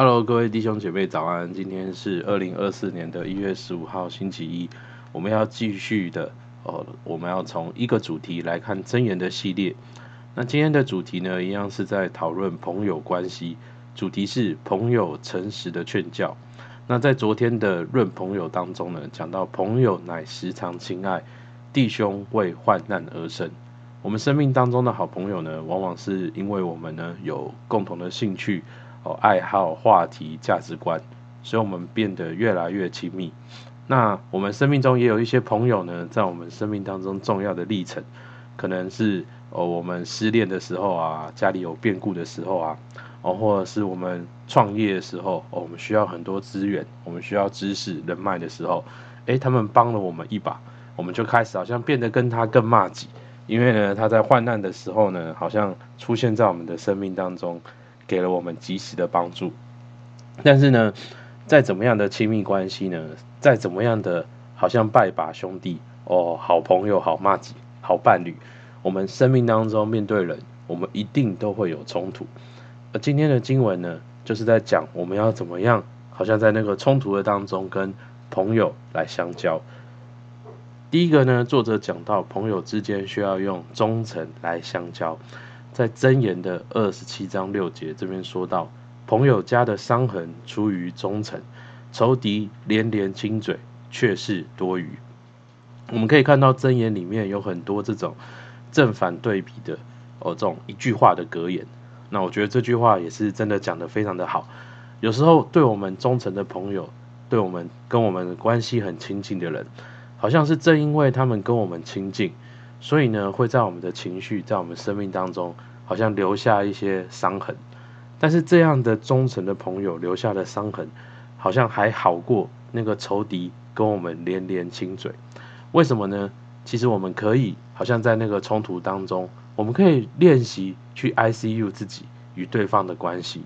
Hello，各位弟兄姐妹早安！今天是二零二四年的一月十五号星期一，我们要继续的哦，我们要从一个主题来看箴言的系列。那今天的主题呢，一样是在讨论朋友关系，主题是朋友诚实的劝教。那在昨天的论朋友当中呢，讲到朋友乃时常亲爱，弟兄为患难而生。我们生命当中的好朋友呢，往往是因为我们呢有共同的兴趣。哦爱好、话题、价值观，所以我们变得越来越亲密。那我们生命中也有一些朋友呢，在我们生命当中重要的历程，可能是哦我们失恋的时候啊，家里有变故的时候啊，哦或者是我们创业的时候，我们需要很多资源，我们需要知识人脉的时候，诶，他们帮了我们一把，我们就开始好像变得跟他更麻吉，因为呢他在患难的时候呢，好像出现在我们的生命当中。给了我们及时的帮助，但是呢，再怎么样的亲密关系呢，再怎么样的好像拜把兄弟哦，好朋友、好麻吉、好伴侣，我们生命当中面对人，我们一定都会有冲突。而今天的经文呢，就是在讲我们要怎么样，好像在那个冲突的当中跟朋友来相交。第一个呢，作者讲到朋友之间需要用忠诚来相交。在箴言的二十七章六节这边说到，朋友家的伤痕出于忠诚，仇敌连连亲嘴却是多余。我们可以看到箴言里面有很多这种正反对比的哦，这种一句话的格言。那我觉得这句话也是真的讲得非常的好。有时候对我们忠诚的朋友，对我们跟我们关系很亲近的人，好像是正因为他们跟我们亲近。所以呢，会在我们的情绪，在我们生命当中，好像留下一些伤痕。但是这样的忠诚的朋友留下的伤痕，好像还好过那个仇敌跟我们连连亲嘴。为什么呢？其实我们可以，好像在那个冲突当中，我们可以练习去 ICU 自己与对方的关系。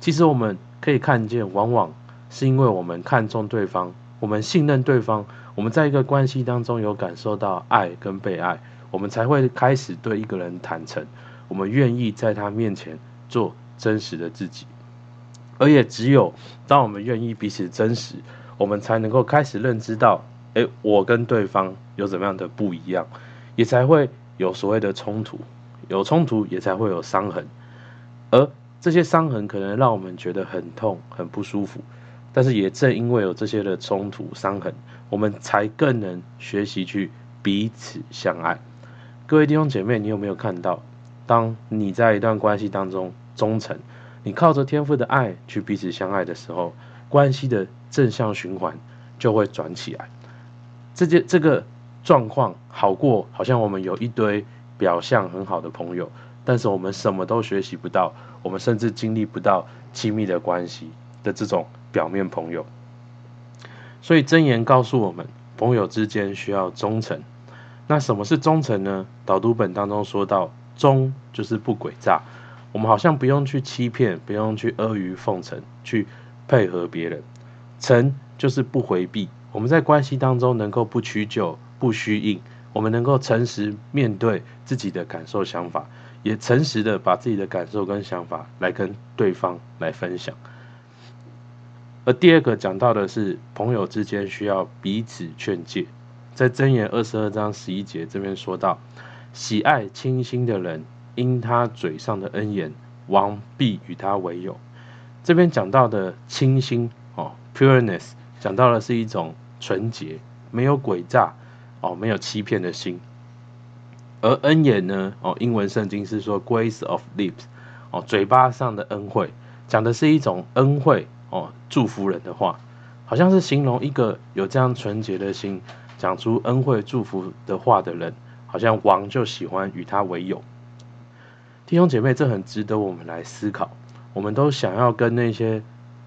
其实我们可以看见，往往是因为我们看重对方，我们信任对方。我们在一个关系当中有感受到爱跟被爱，我们才会开始对一个人坦诚，我们愿意在他面前做真实的自己，而也只有当我们愿意彼此真实，我们才能够开始认知到，诶，我跟对方有怎么样的不一样，也才会有所谓的冲突，有冲突也才会有伤痕，而这些伤痕可能让我们觉得很痛、很不舒服。但是也正因为有这些的冲突伤痕，我们才更能学习去彼此相爱。各位弟兄姐妹，你有没有看到，当你在一段关系当中忠诚，你靠着天父的爱去彼此相爱的时候，关系的正向循环就会转起来。这件这个状况好过，好像我们有一堆表象很好的朋友，但是我们什么都学习不到，我们甚至经历不到亲密的关系的这种。表面朋友，所以箴言告诉我们，朋友之间需要忠诚。那什么是忠诚呢？导读本当中说到，忠就是不诡诈，我们好像不用去欺骗，不用去阿谀奉承，去配合别人。诚就是不回避，我们在关系当中能够不屈就、不虚应，我们能够诚实面对自己的感受、想法，也诚实的把自己的感受跟想法来跟对方来分享。而第二个讲到的是朋友之间需要彼此劝诫，在箴言二十二章十一节这边说到，喜爱清心的人，因他嘴上的恩言，王必与他为友。这边讲到的清心哦，pureness，讲到的是一种纯洁，没有诡诈哦，没有欺骗的心。而恩言呢，哦，英文圣经是说 grace of lips，哦，嘴巴上的恩惠，讲的是一种恩惠。哦，祝福人的话，好像是形容一个有这样纯洁的心，讲出恩惠祝福的话的人，好像王就喜欢与他为友。弟兄姐妹，这很值得我们来思考。我们都想要跟那些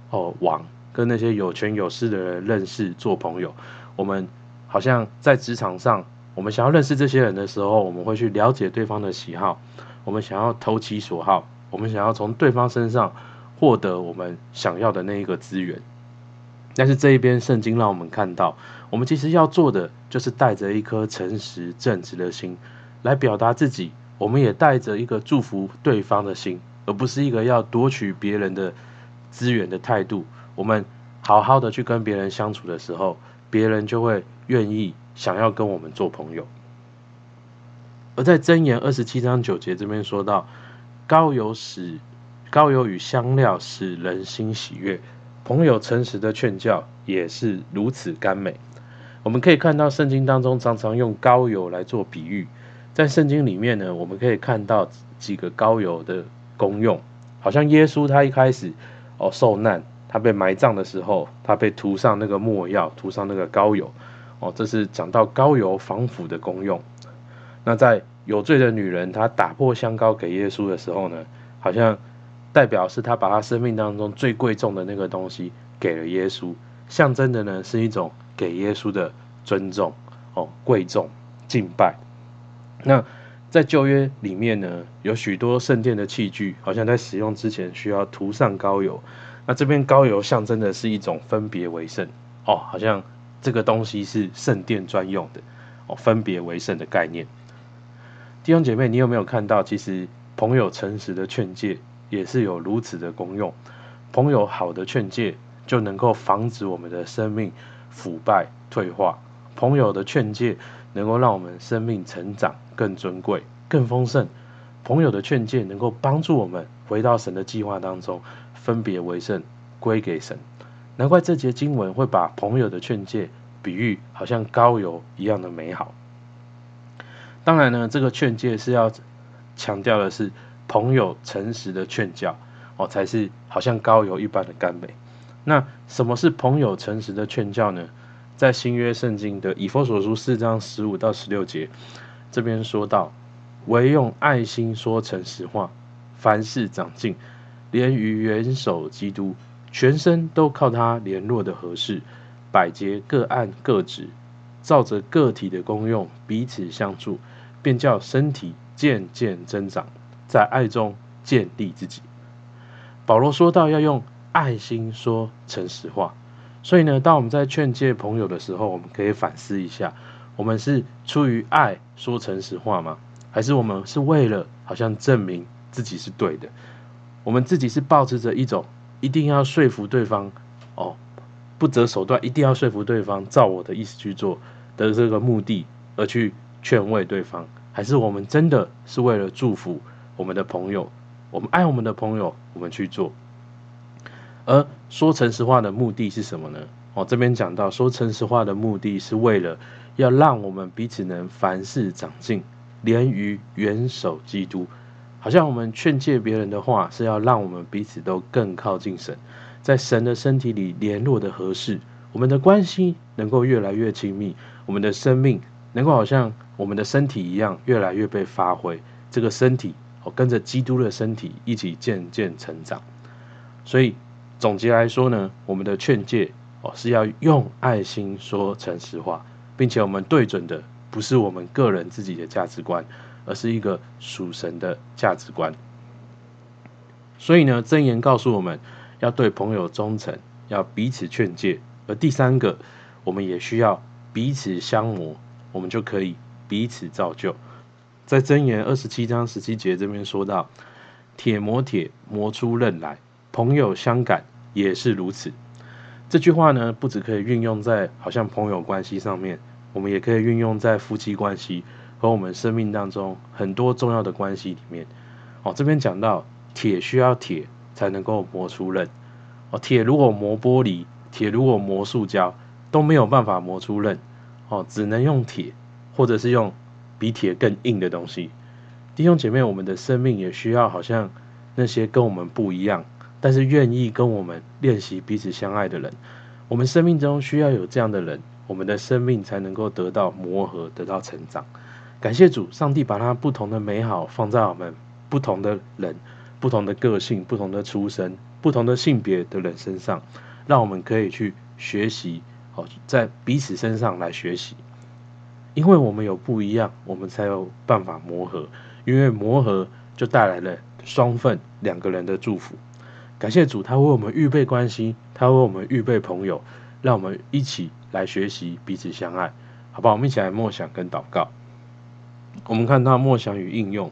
哦王，跟那些有权有势的人认识做朋友。我们好像在职场上，我们想要认识这些人的时候，我们会去了解对方的喜好，我们想要投其所好，我们想要从对方身上。获得我们想要的那一个资源，但是这一边圣经让我们看到，我们其实要做的就是带着一颗诚实正直的心来表达自己，我们也带着一个祝福对方的心，而不是一个要夺取别人的资源的态度，我们好好的去跟别人相处的时候，别人就会愿意想要跟我们做朋友。而在箴言二十七章九节这边说到，高有使膏油与香料使人心喜悦，朋友诚实的劝教也是如此甘美。我们可以看到圣经当中常常用膏油来做比喻，在圣经里面呢，我们可以看到几个膏油的功用，好像耶稣他一开始哦受难，他被埋葬的时候，他被涂上那个墨药，涂上那个膏油，哦，这是讲到膏油防腐的功用。那在有罪的女人，她打破香膏给耶稣的时候呢，好像代表是他把他生命当中最贵重的那个东西给了耶稣，象征的呢是一种。给耶稣的尊重哦，贵重敬拜。那在旧约里面呢，有许多圣殿的器具，好像在使用之前需要涂上膏油。那这边膏油象征的是一种分别为圣哦，好像这个东西是圣殿专用的哦，分别为圣的概念。弟兄姐妹，你有没有看到，其实朋友诚实的劝诫也是有如此的功用？朋友好的劝诫就能够防止我们的生命。腐败退化，朋友的劝诫能够让我们生命成长更尊贵、更丰盛。朋友的劝诫能够帮助我们回到神的计划当中，分别为圣，归给神。难怪这节经文会把朋友的劝诫比喻好像膏油一样的美好。当然呢，这个劝诫是要强调的是朋友诚实的劝教哦，才是好像高油一般的甘美。那什么是朋友诚实的劝教呢？在新约圣经的以弗所书四章十五到十六节，这边说到：唯用爱心说诚实话，凡事长进，连于元首基督，全身都靠他联络的合适，百节各按各职，照着个体的功用彼此相助，便叫身体渐渐增长，在爱中建立自己。保罗说到要用。爱心说诚实话，所以呢，当我们在劝诫朋友的时候，我们可以反思一下：我们是出于爱说诚实话吗？还是我们是为了好像证明自己是对的？我们自己是抱持着一种一定要说服对方哦，不择手段，一定要说服对方照我的意思去做的这个目的而去劝慰对方？还是我们真的是为了祝福我们的朋友，我们爱我们的朋友，我们去做？而说诚实话的目的是什么呢？哦，这边讲到说诚实话的目的是为了要让我们彼此能凡事长进，连于元首基督。好像我们劝诫别人的话，是要让我们彼此都更靠近神，在神的身体里联络的合适，我们的关系能够越来越亲密，我们的生命能够好像我们的身体一样，越来越被发挥。这个身体哦，跟着基督的身体一起渐渐成长，所以。总结来说呢，我们的劝诫哦是要用爱心说诚实话，并且我们对准的不是我们个人自己的价值观，而是一个属神的价值观。所以呢，箴言告诉我们要对朋友忠诚，要彼此劝诫。而第三个，我们也需要彼此相磨，我们就可以彼此造就。在箴言二十七章十七节这边说到：铁磨铁，磨出刃来；朋友相感。也是如此。这句话呢，不只可以运用在好像朋友关系上面，我们也可以运用在夫妻关系和我们生命当中很多重要的关系里面。哦，这边讲到铁需要铁才能够磨出刃。哦，铁如果磨玻璃，铁如果磨塑胶，都没有办法磨出刃。哦，只能用铁，或者是用比铁更硬的东西。弟兄姐妹，我们的生命也需要好像那些跟我们不一样。但是愿意跟我们练习彼此相爱的人，我们生命中需要有这样的人，我们的生命才能够得到磨合，得到成长。感谢主，上帝把他不同的美好放在我们不同的人、不同的个性、不同的出身、不同的性别的人身上，让我们可以去学习，哦，在彼此身上来学习，因为我们有不一样，我们才有办法磨合，因为磨合就带来了双份两个人的祝福。感谢主，他为我们预备关系，他为我们预备朋友，让我们一起来学习彼此相爱，好不好？我们一起来默想跟祷告。我们看到默想与应用：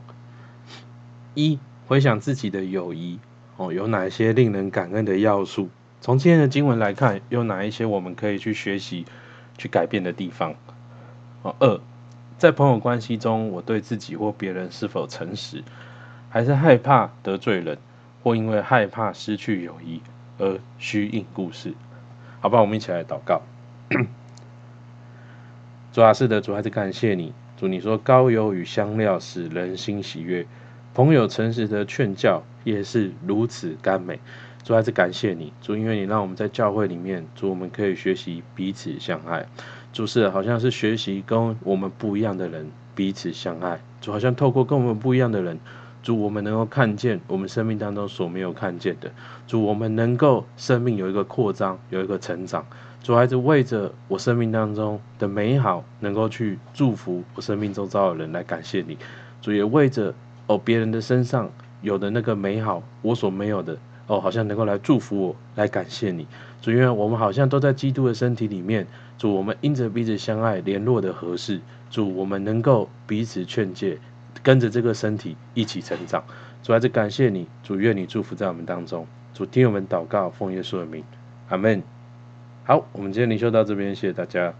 一、回想自己的友谊，哦，有哪些令人感恩的要素？从今天的经文来看，有哪一些我们可以去学习、去改变的地方？哦，二，在朋友关系中，我对自己或别人是否诚实，还是害怕得罪人，或因为害怕失去友谊而虚应故事？好吧，我们一起来祷告。主啊，是的，主还是感谢你。主，你说高油与香料使人心喜悦，朋友诚实的劝教也是如此甘美。主还是感谢你，主，因为你让我们在教会里面，主我们可以学习彼此相爱。主是好像是学习跟我们不一样的人彼此相爱。主好像透过跟我们不一样的人，主我们能够看见我们生命当中所没有看见的。主我们能够生命有一个扩张，有一个成长。主还是为着我生命当中的美好，能够去祝福我生命中遭的人来感谢你。主也为着哦别人的身上有的那个美好，我所没有的哦，好像能够来祝福我，来感谢你。主，因为我们好像都在基督的身体里面。祝，我们因着彼此相爱，联络的合适。祝，我们能够彼此劝诫，跟着这个身体一起成长。主，还是感谢你。主，愿你祝福在我们当中。主，听我们祷告，奉耶稣的名，阿门。好，我们今天灵修到这边，谢谢大家。